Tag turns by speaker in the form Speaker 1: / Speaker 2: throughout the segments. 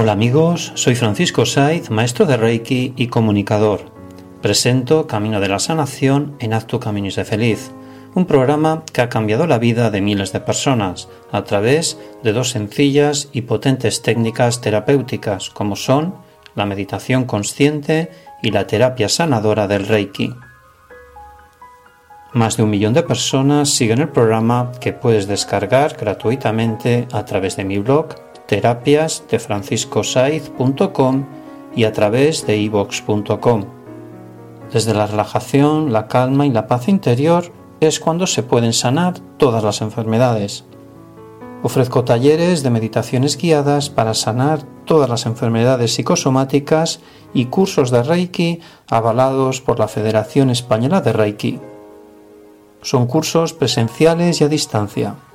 Speaker 1: Hola amigos, soy Francisco Saiz, maestro de Reiki y comunicador. Presento Camino de la Sanación en Haz tu Camino feliz, un programa que ha cambiado la vida de miles de personas a través de dos sencillas y potentes técnicas terapéuticas como son la meditación consciente y la terapia sanadora del Reiki. Más de un millón de personas siguen el programa que puedes descargar gratuitamente a través de mi blog terapias de franciscosaiz.com y a través de ivox.com. Desde la relajación, la calma y la paz interior es cuando se pueden sanar todas las enfermedades. Ofrezco talleres de meditaciones guiadas para sanar todas las enfermedades psicosomáticas y cursos de Reiki avalados por la Federación Española de Reiki. Son cursos presenciales y a distancia.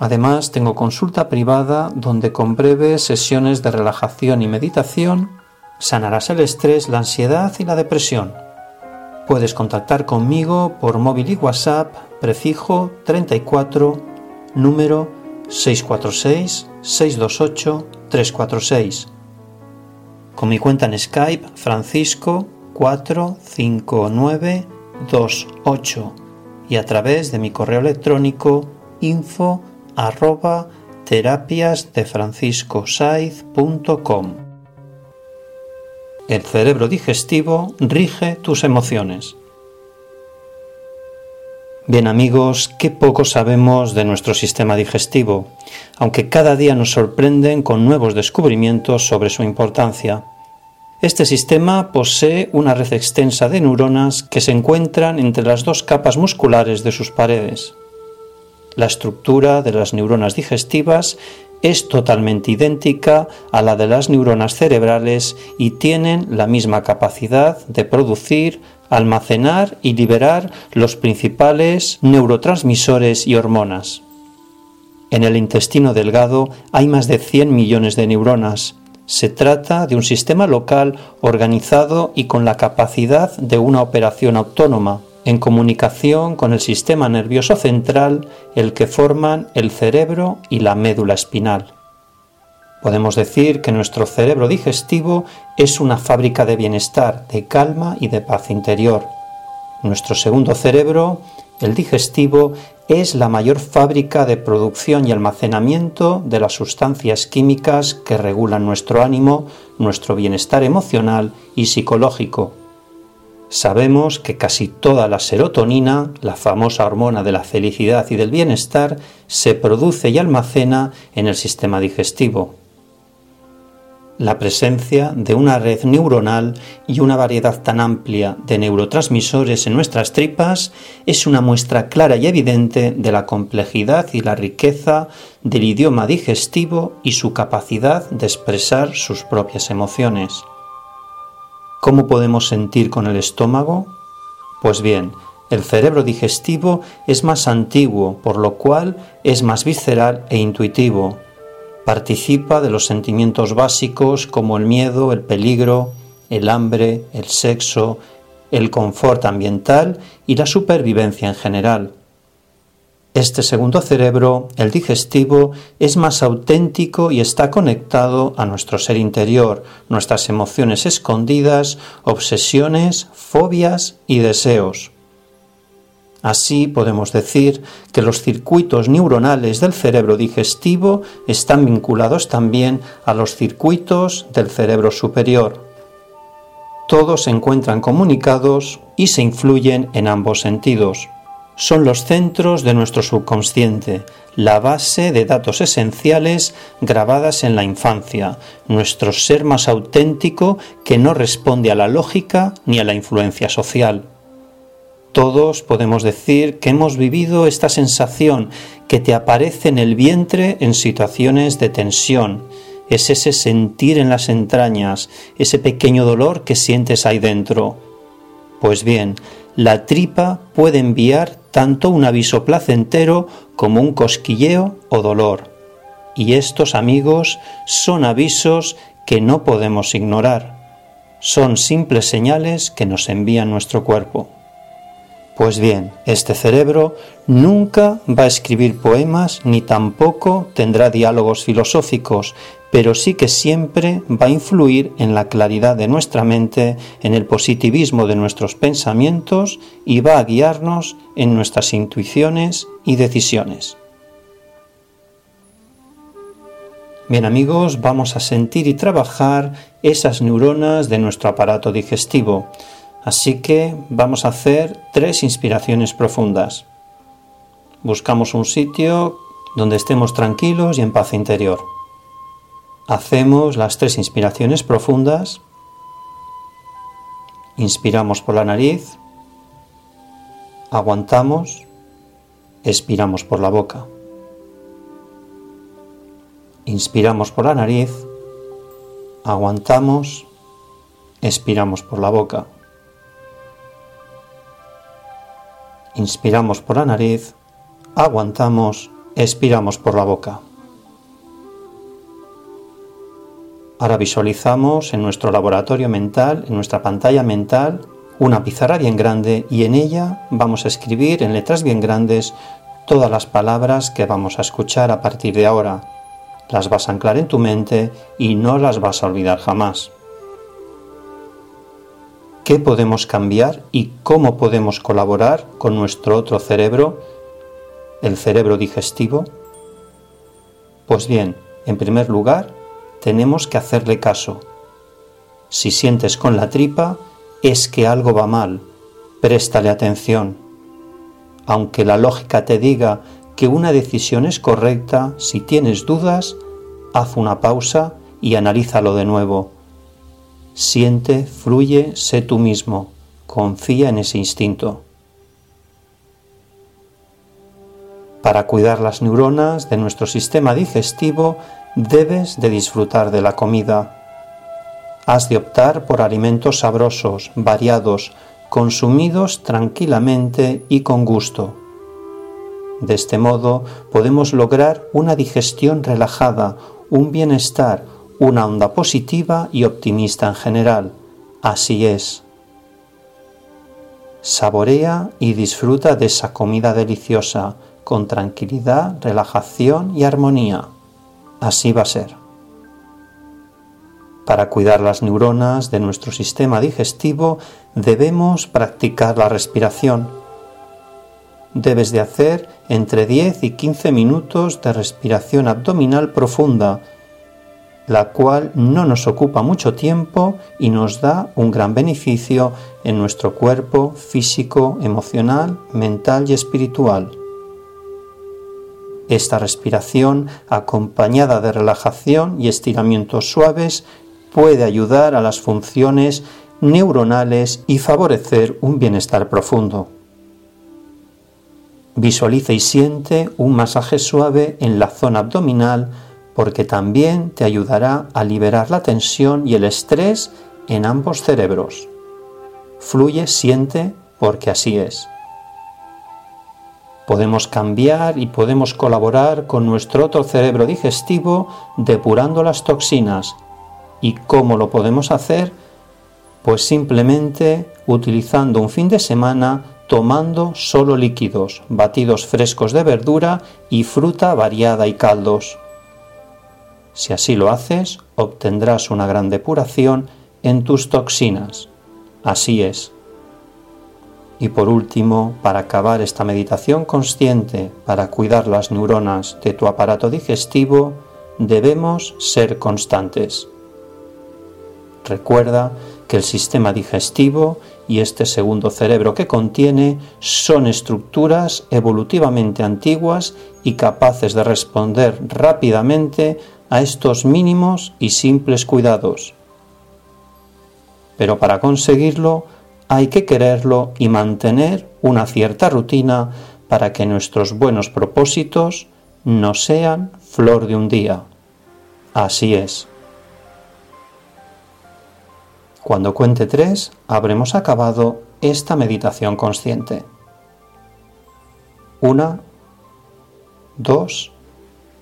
Speaker 1: Además, tengo consulta privada donde con breves sesiones de relajación y meditación sanarás el estrés, la ansiedad y la depresión. Puedes contactar conmigo por móvil y WhatsApp, prefijo 34, número 646-628-346. Con mi cuenta en Skype, Francisco 45928 y a través de mi correo electrónico info arroba terapiasdefranciscosaiz.com. El cerebro digestivo rige tus emociones. Bien amigos, qué poco sabemos de nuestro sistema digestivo, aunque cada día nos sorprenden con nuevos descubrimientos sobre su importancia. Este sistema posee una red extensa de neuronas que se encuentran entre las dos capas musculares de sus paredes. La estructura de las neuronas digestivas es totalmente idéntica a la de las neuronas cerebrales y tienen la misma capacidad de producir, almacenar y liberar los principales neurotransmisores y hormonas. En el intestino delgado hay más de 100 millones de neuronas. Se trata de un sistema local organizado y con la capacidad de una operación autónoma, en comunicación con el sistema nervioso central, el que forman el cerebro y la médula espinal. Podemos decir que nuestro cerebro digestivo es una fábrica de bienestar, de calma y de paz interior. Nuestro segundo cerebro, el digestivo, es la mayor fábrica de producción y almacenamiento de las sustancias químicas que regulan nuestro ánimo, nuestro bienestar emocional y psicológico Sabemos que casi toda la serotonina, la famosa hormona de la felicidad y del bienestar, se produce y almacena en el sistema digestivo. La presencia de una red neuronal y una variedad tan amplia de neurotransmisores en nuestras tripas es una muestra clara y evidente de la complejidad y la riqueza del idioma digestivo y su capacidad de expresar sus propias emociones. ¿Cómo podemos sentir con el estómago? Pues bien, el cerebro digestivo es más antiguo, por lo cual es más visceral e intuitivo. Participa de los sentimientos básicos como el miedo, el peligro, el hambre, el sexo, el confort ambiental y la supervivencia en general. Este segundo cerebro, el digestivo, es más auténtico y está conectado a nuestro ser interior, nuestras emociones escondidas, obsesiones, fobias y deseos. Así podemos decir que los circuitos neuronales del cerebro digestivo están vinculados también a los circuitos del cerebro superior. Todos se encuentran comunicados y se influyen en ambos sentidos son los centros de nuestro subconsciente, la base de datos esenciales grabadas en la infancia, nuestro ser más auténtico que no responde a la lógica ni a la influencia social. Todos podemos decir que hemos vivido esta sensación que te aparece en el vientre en situaciones de tensión. Es ese sentir en las entrañas, ese pequeño dolor que sientes ahí dentro. Pues bien, la tripa puede enviar tanto un aviso placentero como un cosquilleo o dolor. Y estos amigos son avisos que no podemos ignorar. Son simples señales que nos envía nuestro cuerpo. Pues bien, este cerebro nunca va a escribir poemas ni tampoco tendrá diálogos filosóficos, pero sí que siempre va a influir en la claridad de nuestra mente, en el positivismo de nuestros pensamientos y va a guiarnos en nuestras intuiciones y decisiones. Bien amigos, vamos a sentir y trabajar esas neuronas de nuestro aparato digestivo. Así que vamos a hacer tres inspiraciones profundas. Buscamos un sitio donde estemos tranquilos y en paz interior. Hacemos las tres inspiraciones profundas. Inspiramos por la nariz, aguantamos, expiramos por la boca. Inspiramos por la nariz, aguantamos, expiramos por la boca. Inspiramos por la nariz, aguantamos, expiramos por la boca. Ahora visualizamos en nuestro laboratorio mental, en nuestra pantalla mental, una pizarra bien grande y en ella vamos a escribir en letras bien grandes todas las palabras que vamos a escuchar a partir de ahora. Las vas a anclar en tu mente y no las vas a olvidar jamás. ¿Qué podemos cambiar y cómo podemos colaborar con nuestro otro cerebro, el cerebro digestivo? Pues bien, en primer lugar, tenemos que hacerle caso. Si sientes con la tripa, es que algo va mal, préstale atención. Aunque la lógica te diga que una decisión es correcta, si tienes dudas, haz una pausa y analízalo de nuevo. Siente, fluye, sé tú mismo, confía en ese instinto. Para cuidar las neuronas de nuestro sistema digestivo, debes de disfrutar de la comida. Has de optar por alimentos sabrosos, variados, consumidos tranquilamente y con gusto. De este modo podemos lograr una digestión relajada, un bienestar, una onda positiva y optimista en general. Así es. Saborea y disfruta de esa comida deliciosa, con tranquilidad, relajación y armonía. Así va a ser. Para cuidar las neuronas de nuestro sistema digestivo debemos practicar la respiración. Debes de hacer entre 10 y 15 minutos de respiración abdominal profunda, la cual no nos ocupa mucho tiempo y nos da un gran beneficio en nuestro cuerpo físico, emocional, mental y espiritual. Esta respiración, acompañada de relajación y estiramientos suaves, puede ayudar a las funciones neuronales y favorecer un bienestar profundo. Visualiza y siente un masaje suave en la zona abdominal porque también te ayudará a liberar la tensión y el estrés en ambos cerebros. Fluye, siente, porque así es podemos cambiar y podemos colaborar con nuestro otro cerebro digestivo depurando las toxinas. ¿Y cómo lo podemos hacer? Pues simplemente utilizando un fin de semana tomando solo líquidos, batidos frescos de verdura y fruta variada y caldos. Si así lo haces, obtendrás una gran depuración en tus toxinas. Así es, y por último, para acabar esta meditación consciente, para cuidar las neuronas de tu aparato digestivo, debemos ser constantes. Recuerda que el sistema digestivo y este segundo cerebro que contiene son estructuras evolutivamente antiguas y capaces de responder rápidamente a estos mínimos y simples cuidados. Pero para conseguirlo, hay que quererlo y mantener una cierta rutina para que nuestros buenos propósitos no sean flor de un día. Así es. Cuando cuente tres, habremos acabado esta meditación consciente. Una, dos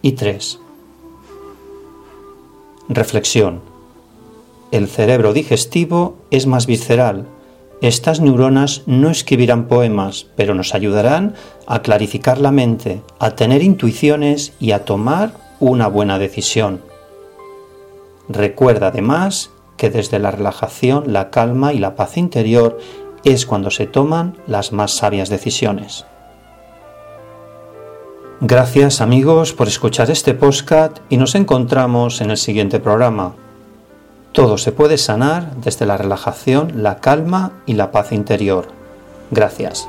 Speaker 1: y tres. Reflexión. El cerebro digestivo es más visceral, Estas neuronas no escribirán poemas, pero nos ayudarán a clarificar la mente, a tener intuiciones y a tomar una buena decisión. Recuerda además que desde la relajación, la calma y la paz interior es cuando se toman las más sabias decisiones. Gracias amigos por escuchar este podcast y nos encontramos en el siguiente programa. Todo se puede sanar desde la relajación, la calma y la paz interior. Gracias.